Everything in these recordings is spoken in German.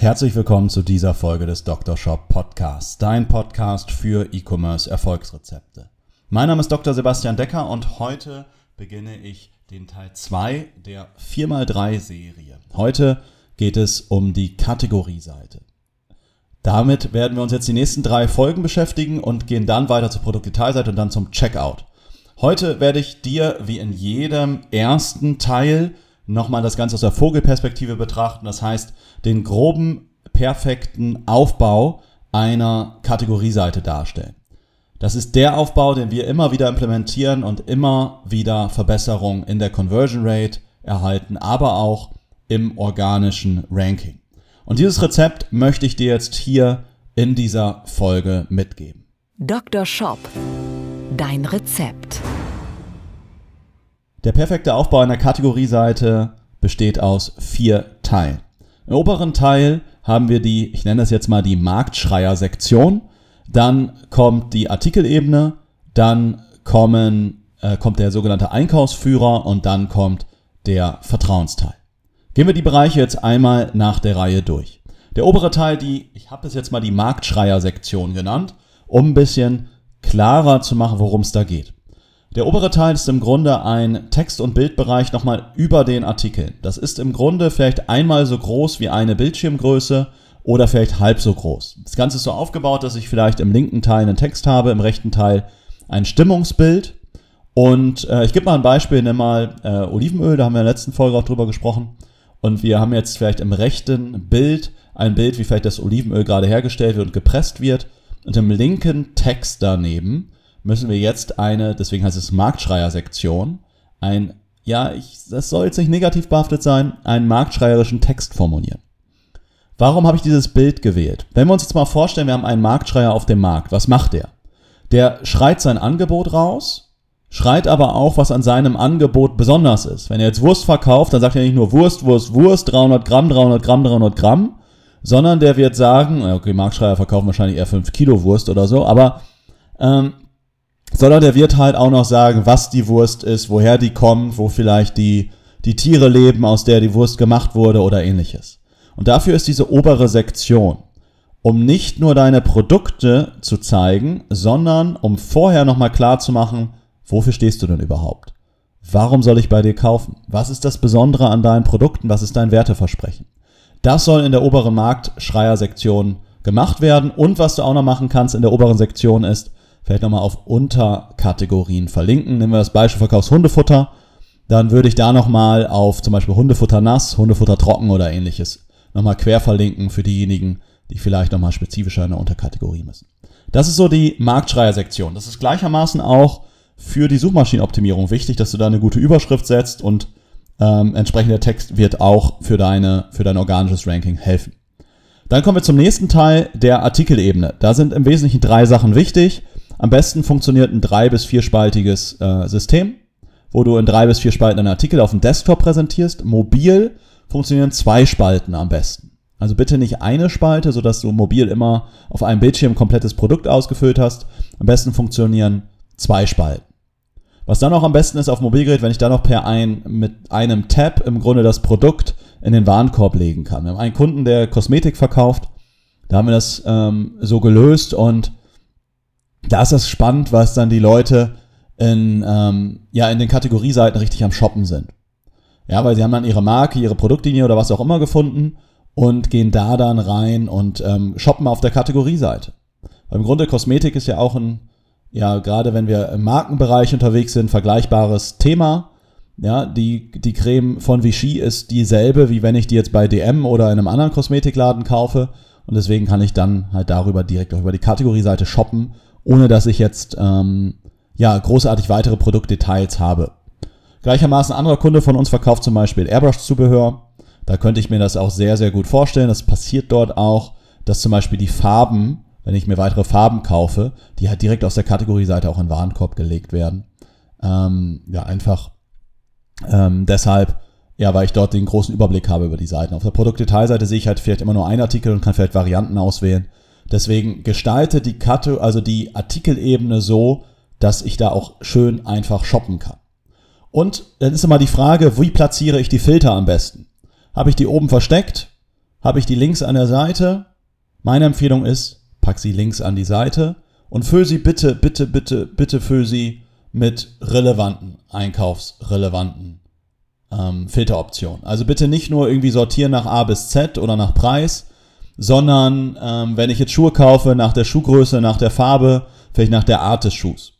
Herzlich willkommen zu dieser Folge des Dr. Shop Podcasts, dein Podcast für E-Commerce Erfolgsrezepte. Mein Name ist Dr. Sebastian Decker und heute beginne ich den Teil 2 der 4x3 Serie. Heute geht es um die Kategorieseite. Damit werden wir uns jetzt die nächsten drei Folgen beschäftigen und gehen dann weiter zur Produktdetailseite und dann zum Checkout. Heute werde ich dir wie in jedem ersten Teil nochmal das Ganze aus der Vogelperspektive betrachten. Das heißt, den groben, perfekten Aufbau einer Kategorieseite darstellen. Das ist der Aufbau, den wir immer wieder implementieren und immer wieder Verbesserungen in der Conversion Rate erhalten, aber auch im organischen Ranking. Und dieses Rezept möchte ich dir jetzt hier in dieser Folge mitgeben. Dr. Shop. Dein Rezept. Der perfekte Aufbau einer Kategorieseite besteht aus vier Teilen. Im oberen Teil haben wir die, ich nenne das jetzt mal die Marktschreier-Sektion. Dann kommt die Artikelebene, dann kommen, äh, kommt der sogenannte Einkaufsführer und dann kommt der Vertrauensteil. Gehen wir die Bereiche jetzt einmal nach der Reihe durch. Der obere Teil, die, ich habe es jetzt mal die Marktschreier-Sektion genannt, um ein bisschen klarer zu machen, worum es da geht. Der obere Teil ist im Grunde ein Text- und Bildbereich nochmal über den Artikeln. Das ist im Grunde vielleicht einmal so groß wie eine Bildschirmgröße oder vielleicht halb so groß. Das Ganze ist so aufgebaut, dass ich vielleicht im linken Teil einen Text habe, im rechten Teil ein Stimmungsbild. Und äh, ich gebe mal ein Beispiel, nimm mal äh, Olivenöl, da haben wir in der letzten Folge auch drüber gesprochen. Und wir haben jetzt vielleicht im rechten Bild ein Bild, wie vielleicht das Olivenöl gerade hergestellt wird und gepresst wird. Und im linken Text daneben müssen wir jetzt eine, deswegen heißt es Marktschreier-Sektion, ein, ja, ich, das soll jetzt nicht negativ behaftet sein, einen marktschreierischen Text formulieren. Warum habe ich dieses Bild gewählt? Wenn wir uns jetzt mal vorstellen, wir haben einen Marktschreier auf dem Markt, was macht der? Der schreit sein Angebot raus, schreit aber auch, was an seinem Angebot besonders ist. Wenn er jetzt Wurst verkauft, dann sagt er nicht nur Wurst, Wurst, Wurst, 300 Gramm, 300 Gramm, 300 Gramm, sondern der wird sagen, okay, Marktschreier verkaufen wahrscheinlich eher 5 Kilo Wurst oder so, aber ähm, sondern der wird halt auch noch sagen, was die Wurst ist, woher die kommt, wo vielleicht die, die Tiere leben, aus der die Wurst gemacht wurde oder ähnliches. Und dafür ist diese obere Sektion, um nicht nur deine Produkte zu zeigen, sondern um vorher nochmal klar zu machen, wofür stehst du denn überhaupt? Warum soll ich bei dir kaufen? Was ist das Besondere an deinen Produkten? Was ist dein Werteversprechen? Das soll in der oberen Marktschreier-Sektion gemacht werden. Und was du auch noch machen kannst in der oberen Sektion ist, vielleicht nochmal auf Unterkategorien verlinken. Nehmen wir das Beispiel Verkaufs Hundefutter. Dann würde ich da nochmal auf zum Beispiel Hundefutter nass, Hundefutter trocken oder ähnliches nochmal quer verlinken für diejenigen, die vielleicht nochmal spezifischer in der Unterkategorie müssen. Das ist so die Marktschreier-Sektion. Das ist gleichermaßen auch für die Suchmaschinenoptimierung wichtig, dass du da eine gute Überschrift setzt und ähm, entsprechender Text wird auch für, deine, für dein organisches Ranking helfen. Dann kommen wir zum nächsten Teil der Artikelebene. Da sind im Wesentlichen drei Sachen wichtig. Am besten funktioniert ein drei- bis vierspaltiges äh, System, wo du in drei bis vier Spalten einen Artikel auf dem Desktop präsentierst. Mobil funktionieren zwei Spalten am besten. Also bitte nicht eine Spalte, sodass du mobil immer auf einem Bildschirm komplettes Produkt ausgefüllt hast. Am besten funktionieren zwei Spalten. Was dann auch am besten ist auf Mobilgerät, wenn ich dann noch per ein, mit einem Tab im Grunde das Produkt in den Warenkorb legen kann. Wir haben einen Kunden, der Kosmetik verkauft. Da haben wir das ähm, so gelöst und da ist das spannend, was dann die Leute in, ähm, ja, in den Kategorieseiten richtig am Shoppen sind. Ja, weil sie haben dann ihre Marke, ihre Produktlinie oder was auch immer gefunden und gehen da dann rein und ähm, shoppen auf der Kategorieseite. Weil im Grunde Kosmetik ist ja auch ein, ja, gerade wenn wir im Markenbereich unterwegs sind, vergleichbares Thema. Ja, die, die Creme von Vichy ist dieselbe, wie wenn ich die jetzt bei DM oder in einem anderen Kosmetikladen kaufe. Und deswegen kann ich dann halt darüber direkt auch über die Kategorieseite shoppen ohne dass ich jetzt ähm, ja großartig weitere Produktdetails habe. Gleichermaßen anderer Kunde von uns verkauft zum Beispiel Airbrush-Zubehör. Da könnte ich mir das auch sehr, sehr gut vorstellen. Das passiert dort auch, dass zum Beispiel die Farben wenn ich mir weitere Farben kaufe, die halt direkt aus der Kategorieseite auch in den Warenkorb gelegt werden. Ähm, ja, einfach ähm, deshalb, ja, weil ich dort den großen Überblick habe über die Seiten. Auf der Produktdetailseite sehe ich halt vielleicht immer nur einen Artikel und kann vielleicht Varianten auswählen. Deswegen gestalte die Karte, also die Artikelebene so, dass ich da auch schön einfach shoppen kann. Und dann ist immer die Frage, wie platziere ich die Filter am besten? Habe ich die oben versteckt? Habe ich die links an der Seite? Meine Empfehlung ist, pack sie links an die Seite und füll sie bitte, bitte, bitte, bitte füll sie mit relevanten, einkaufsrelevanten ähm, Filteroptionen. Also bitte nicht nur irgendwie sortieren nach A bis Z oder nach Preis, sondern ähm, wenn ich jetzt Schuhe kaufe, nach der Schuhgröße, nach der Farbe, vielleicht nach der Art des Schuhs.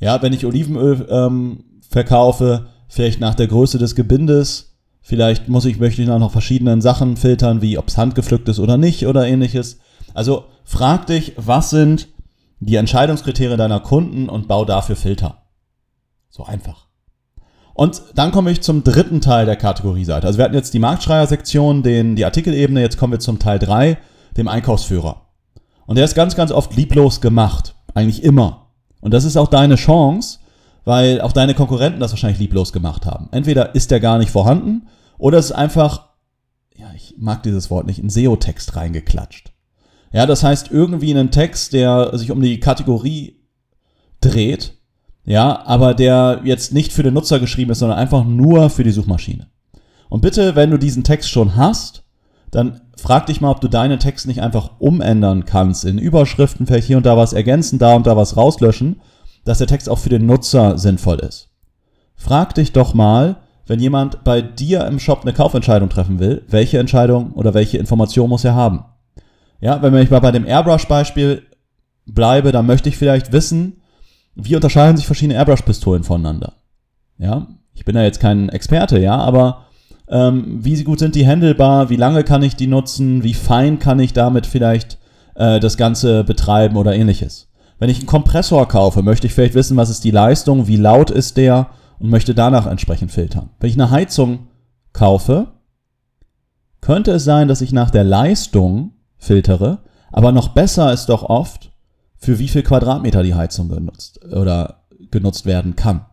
Ja, wenn ich Olivenöl ähm, verkaufe, vielleicht nach der Größe des Gebindes, vielleicht muss ich, möchte ich noch verschiedenen Sachen filtern, wie ob es handgepflückt ist oder nicht oder ähnliches. Also frag dich, was sind die Entscheidungskriterien deiner Kunden und bau dafür Filter. So einfach. Und dann komme ich zum dritten Teil der Kategorieseite. Also wir hatten jetzt die Marktschreier-Sektion, den, die Artikelebene, jetzt kommen wir zum Teil 3, dem Einkaufsführer. Und der ist ganz, ganz oft lieblos gemacht. Eigentlich immer. Und das ist auch deine Chance, weil auch deine Konkurrenten das wahrscheinlich lieblos gemacht haben. Entweder ist der gar nicht vorhanden oder es ist einfach, ja, ich mag dieses Wort nicht, in SEO-Text reingeklatscht. Ja, das heißt irgendwie einen Text, der sich um die Kategorie dreht, ja, aber der jetzt nicht für den Nutzer geschrieben ist, sondern einfach nur für die Suchmaschine. Und bitte, wenn du diesen Text schon hast, dann frag dich mal, ob du deinen Text nicht einfach umändern kannst in Überschriften, vielleicht hier und da was ergänzen, da und da was rauslöschen, dass der Text auch für den Nutzer sinnvoll ist. Frag dich doch mal, wenn jemand bei dir im Shop eine Kaufentscheidung treffen will, welche Entscheidung oder welche Information muss er haben? Ja, wenn ich mal bei dem Airbrush-Beispiel bleibe, dann möchte ich vielleicht wissen, wie unterscheiden sich verschiedene Airbrush-Pistolen voneinander? Ja, ich bin ja jetzt kein Experte, ja, aber ähm, wie gut sind die handelbar? Wie lange kann ich die nutzen? Wie fein kann ich damit vielleicht äh, das Ganze betreiben oder ähnliches? Wenn ich einen Kompressor kaufe, möchte ich vielleicht wissen, was ist die Leistung, wie laut ist der und möchte danach entsprechend filtern. Wenn ich eine Heizung kaufe, könnte es sein, dass ich nach der Leistung filtere. Aber noch besser ist doch oft, für wie viel Quadratmeter die Heizung genutzt oder genutzt werden kann.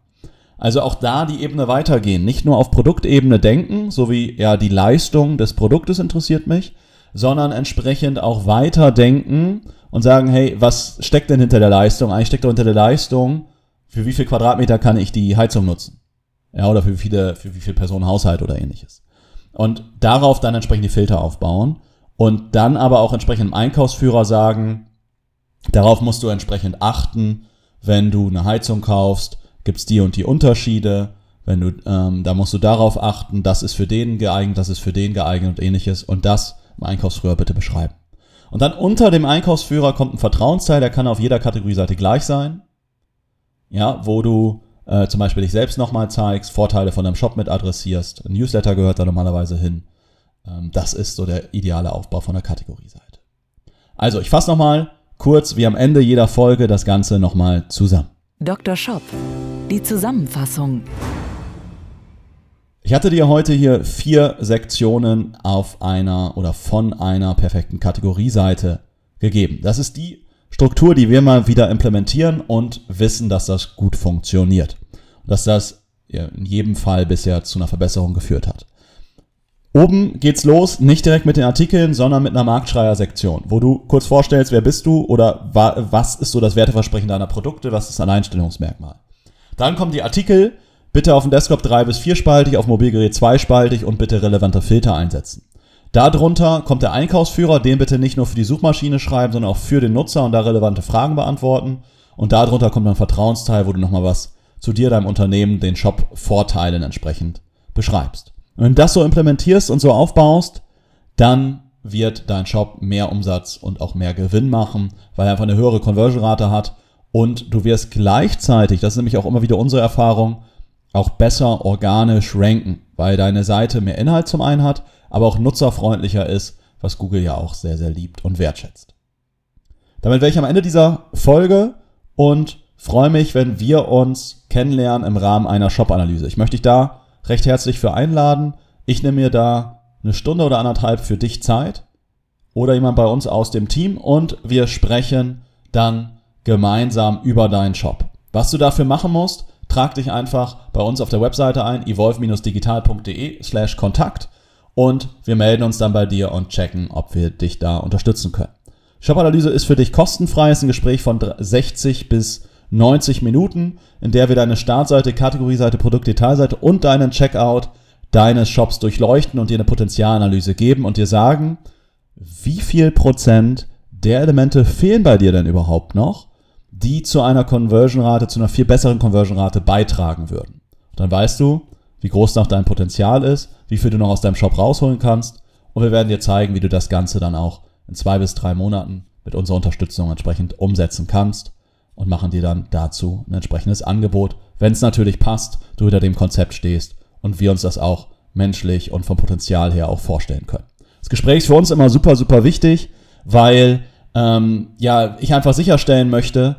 Also auch da die Ebene weitergehen. Nicht nur auf Produktebene denken, so wie ja die Leistung des Produktes interessiert mich, sondern entsprechend auch weiterdenken und sagen, hey, was steckt denn hinter der Leistung? Eigentlich steckt doch hinter der Leistung, für wie viel Quadratmeter kann ich die Heizung nutzen? Ja, oder für wie viele, für wie viele Personen Haushalt oder ähnliches. Und darauf dann entsprechend die Filter aufbauen und dann aber auch entsprechend im Einkaufsführer sagen, darauf musst du entsprechend achten, wenn du eine Heizung kaufst, gibt's die und die Unterschiede. Wenn du, ähm, da musst du darauf achten, das ist für den geeignet, das ist für den geeignet und ähnliches. Und das im Einkaufsführer bitte beschreiben. Und dann unter dem Einkaufsführer kommt ein Vertrauensteil, der kann auf jeder Kategorieseite gleich sein. Ja, wo du äh, zum Beispiel dich selbst nochmal zeigst, Vorteile von deinem Shop mit adressierst. Ein Newsletter gehört da normalerweise hin. Ähm, das ist so der ideale Aufbau von der Kategorieseite. Also, ich fasse nochmal kurz wie am Ende jeder Folge das Ganze nochmal zusammen. Dr. Shop. Die Zusammenfassung. Ich hatte dir heute hier vier Sektionen auf einer oder von einer perfekten Kategorieseite gegeben. Das ist die Struktur, die wir mal wieder implementieren und wissen, dass das gut funktioniert. Dass das in jedem Fall bisher zu einer Verbesserung geführt hat. Oben geht's los, nicht direkt mit den Artikeln, sondern mit einer Marktschreier-Sektion, wo du kurz vorstellst, wer bist du oder wa was ist so das Werteversprechen deiner Produkte, was ist ein Einstellungsmerkmal. Dann kommen die Artikel, bitte auf dem Desktop 3 bis 4 spaltig, auf Mobilgerät 2 spaltig und bitte relevante Filter einsetzen. Darunter kommt der Einkaufsführer, den bitte nicht nur für die Suchmaschine schreiben, sondern auch für den Nutzer und da relevante Fragen beantworten. Und darunter kommt ein Vertrauensteil, wo du nochmal was zu dir, deinem Unternehmen, den Shop-Vorteilen entsprechend beschreibst. Wenn du das so implementierst und so aufbaust, dann wird dein Shop mehr Umsatz und auch mehr Gewinn machen, weil er einfach eine höhere Conversion-Rate hat und du wirst gleichzeitig, das ist nämlich auch immer wieder unsere Erfahrung, auch besser organisch ranken, weil deine Seite mehr Inhalt zum einen hat, aber auch nutzerfreundlicher ist, was Google ja auch sehr, sehr liebt und wertschätzt. Damit wäre ich am Ende dieser Folge und freue mich, wenn wir uns kennenlernen im Rahmen einer Shop-Analyse. Ich möchte dich da recht herzlich für einladen. Ich nehme mir da eine Stunde oder anderthalb für dich Zeit oder jemand bei uns aus dem Team und wir sprechen dann gemeinsam über deinen Shop. Was du dafür machen musst, trag dich einfach bei uns auf der Webseite ein, evolve-digital.de slash Kontakt und wir melden uns dann bei dir und checken, ob wir dich da unterstützen können. Shop-Analyse ist für dich kostenfrei, ist ein Gespräch von 60 bis 90 Minuten, in der wir deine Startseite, Kategorieseite, Produktdetailseite und deinen Checkout deines Shops durchleuchten und dir eine Potenzialanalyse geben und dir sagen, wie viel Prozent der Elemente fehlen bei dir denn überhaupt noch, die zu einer Conversion-Rate, zu einer viel besseren Conversion-Rate beitragen würden. dann weißt du, wie groß noch dein Potenzial ist, wie viel du noch aus deinem Shop rausholen kannst und wir werden dir zeigen, wie du das Ganze dann auch in zwei bis drei Monaten mit unserer Unterstützung entsprechend umsetzen kannst und machen dir dann dazu ein entsprechendes Angebot, wenn es natürlich passt, du hinter dem Konzept stehst und wir uns das auch menschlich und vom Potenzial her auch vorstellen können. Das Gespräch ist für uns immer super, super wichtig, weil ähm, ja, ich einfach sicherstellen möchte,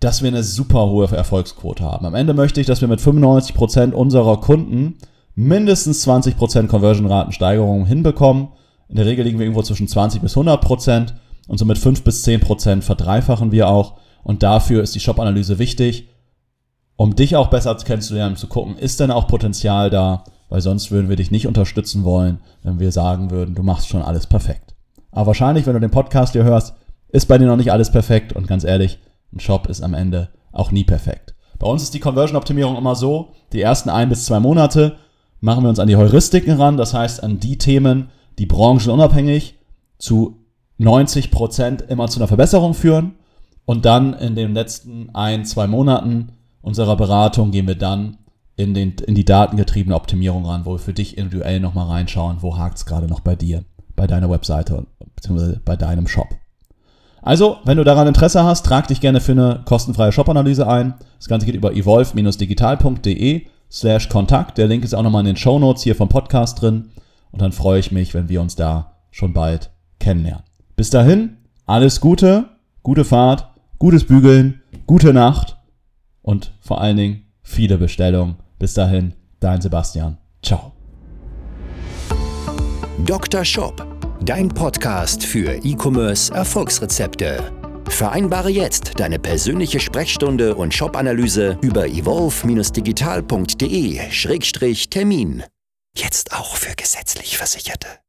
dass wir eine super hohe Erfolgsquote haben. Am Ende möchte ich, dass wir mit 95% unserer Kunden mindestens 20% Conversion-Ratensteigerung hinbekommen. In der Regel liegen wir irgendwo zwischen 20 bis 100% und so mit 5 bis 10% verdreifachen wir auch. Und dafür ist die Shop-Analyse wichtig, um dich auch besser kennenzulernen, zu gucken, ist denn auch Potenzial da, weil sonst würden wir dich nicht unterstützen wollen, wenn wir sagen würden, du machst schon alles perfekt. Aber wahrscheinlich, wenn du den Podcast hier hörst, ist bei dir noch nicht alles perfekt und ganz ehrlich, ein Shop ist am Ende auch nie perfekt. Bei uns ist die Conversion-Optimierung immer so, die ersten ein bis zwei Monate machen wir uns an die Heuristiken ran, das heißt an die Themen, die branchenunabhängig zu 90 Prozent immer zu einer Verbesserung führen. Und dann in den letzten ein, zwei Monaten unserer Beratung gehen wir dann in, den, in die datengetriebene Optimierung ran, wo wir für dich individuell nochmal reinschauen, wo hakt es gerade noch bei dir, bei deiner Webseite bzw. bei deinem Shop. Also, wenn du daran Interesse hast, trag dich gerne für eine kostenfreie Shop-Analyse ein. Das Ganze geht über evolve-digital.de slash Kontakt. Der Link ist auch nochmal in den Show Notes hier vom Podcast drin. Und dann freue ich mich, wenn wir uns da schon bald kennenlernen. Bis dahin, alles Gute, gute Fahrt, gutes Bügeln, gute Nacht und vor allen Dingen viele Bestellungen. Bis dahin, dein Sebastian. Ciao. Dr. Shop Dein Podcast für E-Commerce Erfolgsrezepte. Vereinbare jetzt deine persönliche Sprechstunde und Shop-Analyse über evolve-digital.de-termin. Jetzt auch für gesetzlich Versicherte.